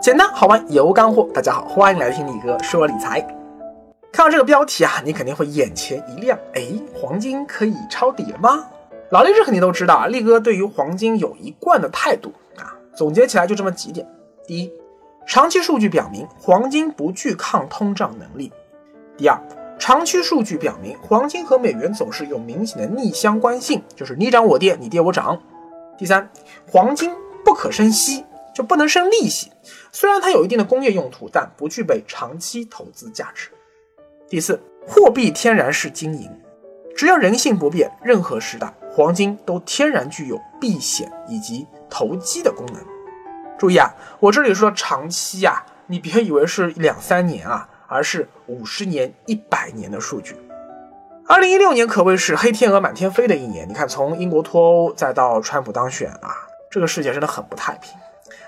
简单好玩有干货，大家好，欢迎来听李哥说理财。看到这个标题啊，你肯定会眼前一亮，哎，黄金可以抄底了吗？老力士肯定都知道啊，力哥对于黄金有一贯的态度啊，总结起来就这么几点：第一，长期数据表明黄金不具抗通胀能力；第二，长期数据表明黄金和美元走势有明显的逆相关性，就是你涨我跌，你跌我涨；第三，黄金不可生息。就不能生利息，虽然它有一定的工业用途，但不具备长期投资价值。第四，货币天然是金银，只要人性不变，任何时代黄金都天然具有避险以及投机的功能。注意啊，我这里说长期啊，你别以为是两三年啊，而是五十年、一百年的数据。二零一六年可谓是黑天鹅满天飞的一年，你看，从英国脱欧再到川普当选啊，这个世界真的很不太平。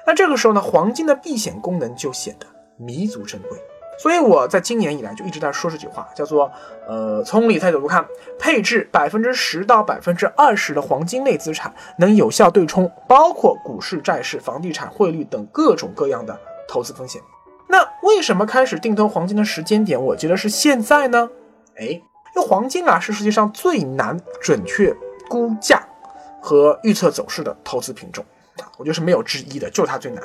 那这个时候呢，黄金的避险功能就显得弥足珍贵。所以我在今年以来就一直在说这句话，叫做呃，从理财角度看，配置百分之十到百分之二十的黄金类资产，能有效对冲包括股市、债市、房地产、汇率等各种各样的投资风险。那为什么开始定投黄金的时间点，我觉得是现在呢？哎，因为黄金啊是世界上最难准确估价和预测走势的投资品种。我觉得是没有之一的，就是它最难。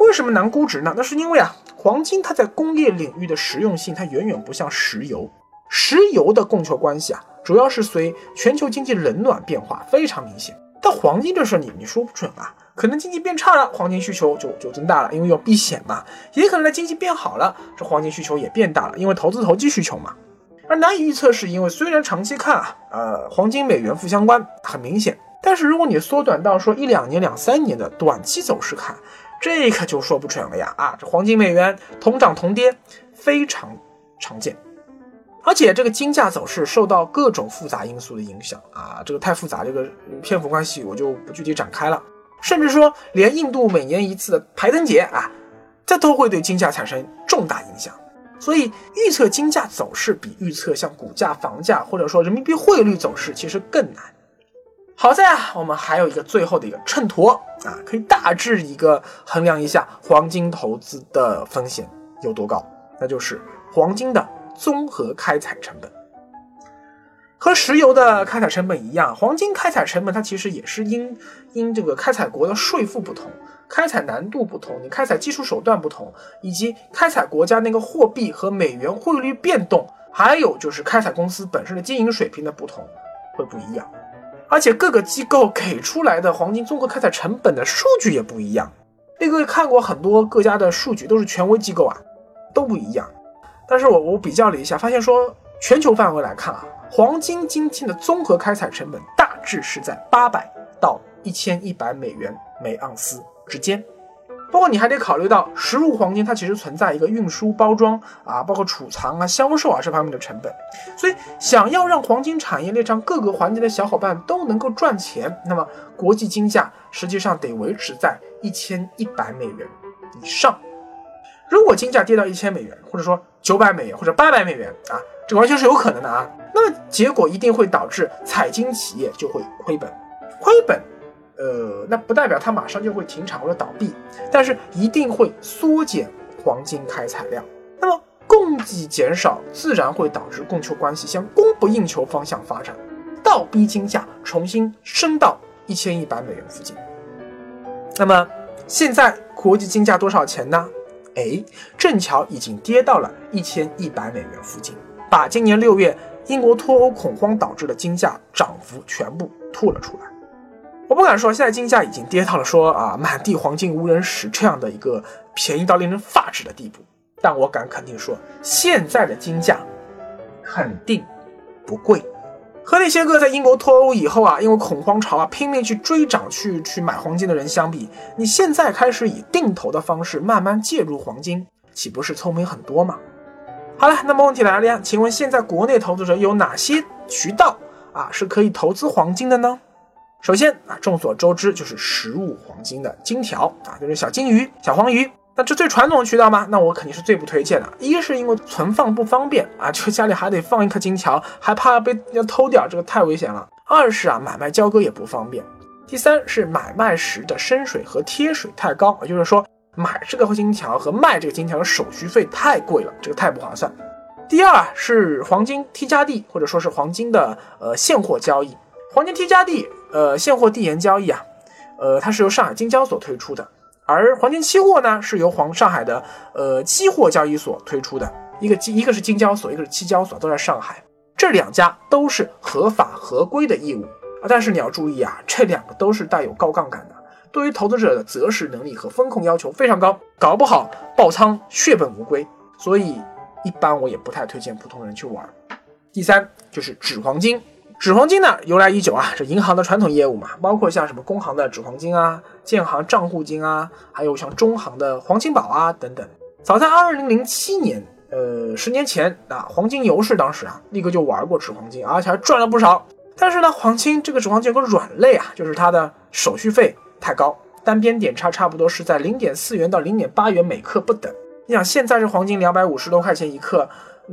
为什么难估值呢？那是因为啊，黄金它在工业领域的实用性，它远远不像石油。石油的供求关系啊，主要是随全球经济冷暖变化非常明显。但黄金这事你你说不准啊，可能经济变差了，黄金需求就就增大了，因为要避险嘛；也可能经济变好了，这黄金需求也变大了，因为投资投机需求嘛。而难以预测是因为虽然长期看啊，呃，黄金美元负相关很明显。但是如果你缩短到说一两年、两三年的短期走势看，这个就说不准了呀！啊，这黄金美元同涨同跌非常常见，而且这个金价走势受到各种复杂因素的影响啊，这个太复杂，这个篇幅关系我就不具体展开了。甚至说连印度每年一次的排灯节啊，这都会对金价产生重大影响。所以预测金价走势比预测像股价、房价或者说人民币汇率走势其实更难。好在啊，我们还有一个最后的一个秤砣啊，可以大致一个衡量一下黄金投资的风险有多高，那就是黄金的综合开采成本。和石油的开采成本一样，黄金开采成本它其实也是因因这个开采国的税负不同、开采难度不同、你开采技术手段不同，以及开采国家那个货币和美元汇率变动，还有就是开采公司本身的经营水平的不同，会不一样。而且各个机构给出来的黄金综合开采成本的数据也不一样。那个看过很多各家的数据，都是权威机构啊，都不一样。但是我我比较了一下，发现说全球范围来看啊，黄金今天的综合开采成本大致是在八百到一千一百美元每盎司之间。不过你还得考虑到实物黄金，它其实存在一个运输、包装啊，包括储藏啊、销售啊这方面的成本。所以，想要让黄金产业链上各个环节的小伙伴都能够赚钱，那么国际金价实际上得维持在一千一百美元以上。如果金价跌到一千美元，或者说九百美元或者八百美元啊，这完全是有可能的啊。那么结果一定会导致采金企业就会亏本，亏本。呃，那不代表它马上就会停产或者倒闭，但是一定会缩减黄金开采量。那么供给减少，自然会导致供求关系向供不应求方向发展，倒逼金价重新升到一千一百美元附近。那么现在国际金价多少钱呢？哎，正巧已经跌到了一千一百美元附近，把今年六月英国脱欧恐慌导致的金价涨幅全部吐了出来。我不敢说现在金价已经跌到了说啊满地黄金无人识这样的一个便宜到令人发指的地步，但我敢肯定说现在的金价肯定不贵。和那些个在英国脱欧以后啊，因为恐慌潮啊拼命去追涨去去买黄金的人相比，你现在开始以定投的方式慢慢介入黄金，岂不是聪明很多吗？好了，那么问题来了呀，请问现在国内投资者有哪些渠道啊是可以投资黄金的呢？首先啊，众所周知就是实物黄金的金条啊，就是小金鱼、小黄鱼。那这最传统的渠道吗？那我肯定是最不推荐的。一是因为存放不方便啊，就家里还得放一颗金条，还怕被要偷掉，这个太危险了。二是啊，买卖交割也不方便。第三是买卖时的深水和贴水太高，也就是说买这个金条和卖这个金条的手续费太贵了，这个太不划算。第二是黄金 T 加 D，或者说是黄金的呃现货交易。黄金 T 加 D 呃现货递延交易啊，呃它是由上海金交所推出的，而黄金期货呢是由黄上海的呃期货交易所推出的，一个一个是金交所，一个是期交所，都在上海。这两家都是合法合规的业务啊，但是你要注意啊，这两个都是带有高杠杆的，对于投资者的择时能力和风控要求非常高，搞不好爆仓血本无归，所以。一般我也不太推荐普通人去玩。第三就是纸黄金，纸黄金呢由来已久啊，这银行的传统业务嘛，包括像什么工行的纸黄金啊、建行账户金啊，还有像中行的黄金宝啊等等。早在二零零七年，呃，十年前啊，黄金牛市当时啊，力哥就玩过纸黄金，而且还赚了不少。但是呢，黄金这个纸黄金有个软肋啊，就是它的手续费太高，单边点差差不多是在零点四元到零点八元每克不等。你想现在这黄金两百五十多块钱一克，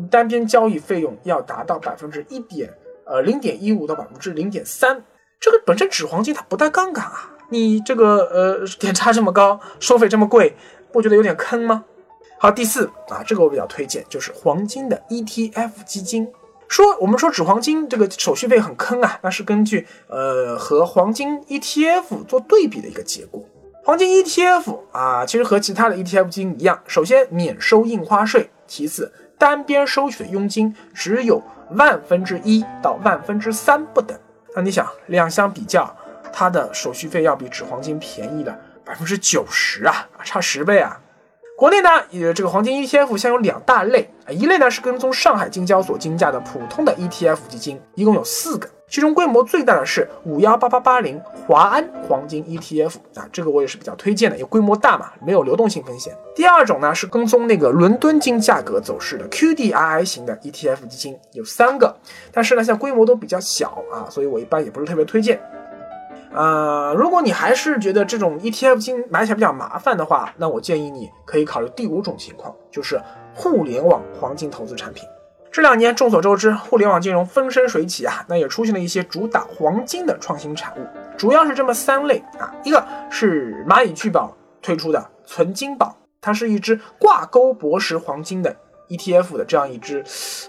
单边交易费用要达到百分之一点呃零点一五到百分之零点三，这个本身纸黄金它不带杠杆啊，你这个呃点差这么高，收费这么贵，不觉得有点坑吗？好，第四啊，这个我比较推荐，就是黄金的 ETF 基金。说我们说纸黄金这个手续费很坑啊，那是根据呃和黄金 ETF 做对比的一个结果。黄金 ETF 啊，其实和其他的 ETF 基金一样，首先免收印花税，其次单边收取的佣金只有万分之一到万分之三不等。那你想，两相比较，它的手续费要比纸黄金便宜了百分之九十啊，差十倍啊！国内呢，也这个黄金 ETF 现有两大类啊，一类呢是跟踪上海金交所金价的普通的 ETF 基金，一共有四个。其中规模最大的是五幺八八八零华安黄金 ETF 啊，这个我也是比较推荐的，因为规模大嘛，没有流动性风险。第二种呢是跟踪那个伦敦金价格走势的 QDII 型的 ETF 基金，有三个，但是呢像规模都比较小啊，所以我一般也不是特别推荐。呃，如果你还是觉得这种 ETF 金买起来比较麻烦的话，那我建议你可以考虑第五种情况，就是互联网黄金投资产品。这两年众所周知，互联网金融风生水起啊，那也出现了一些主打黄金的创新产物，主要是这么三类啊，一个是蚂蚁聚宝推出的存金宝，它是一只挂钩博时黄金的 ETF 的这样一只，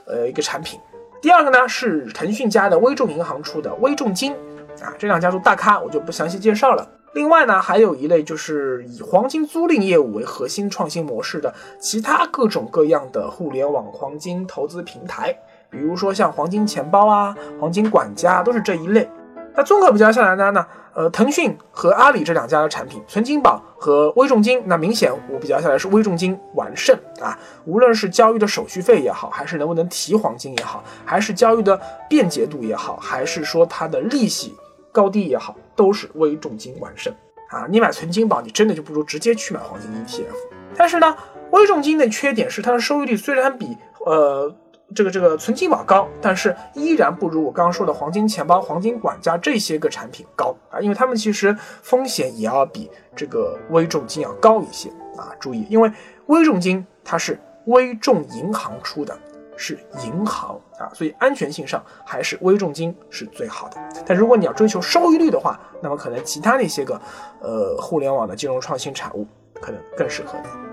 呃一个产品。第二个呢是腾讯家的微众银行出的微众金，啊这两家都大咖，我就不详细介绍了。另外呢，还有一类就是以黄金租赁业务为核心创新模式的其他各种各样的互联网黄金投资平台，比如说像黄金钱包啊、黄金管家都是这一类。那综合比较下来呢，呃，腾讯和阿里这两家的产品，存金宝和微重金，那明显我比较下来是微重金完胜啊。无论是交易的手续费也好，还是能不能提黄金也好，还是交易的便捷度也好，还是说它的利息。高低也好，都是微重金完胜啊！你买存金宝，你真的就不如直接去买黄金 ETF。但是呢，微重金的缺点是它的收益率虽然比呃这个这个存金宝高，但是依然不如我刚刚说的黄金钱包、黄金管家这些个产品高啊！因为它们其实风险也要比这个微重金要高一些啊！注意，因为微重金它是微众银行出的。是银行啊，所以安全性上还是微重金是最好的。但如果你要追求收益率的话，那么可能其他那些个呃互联网的金融创新产物可能更适合你。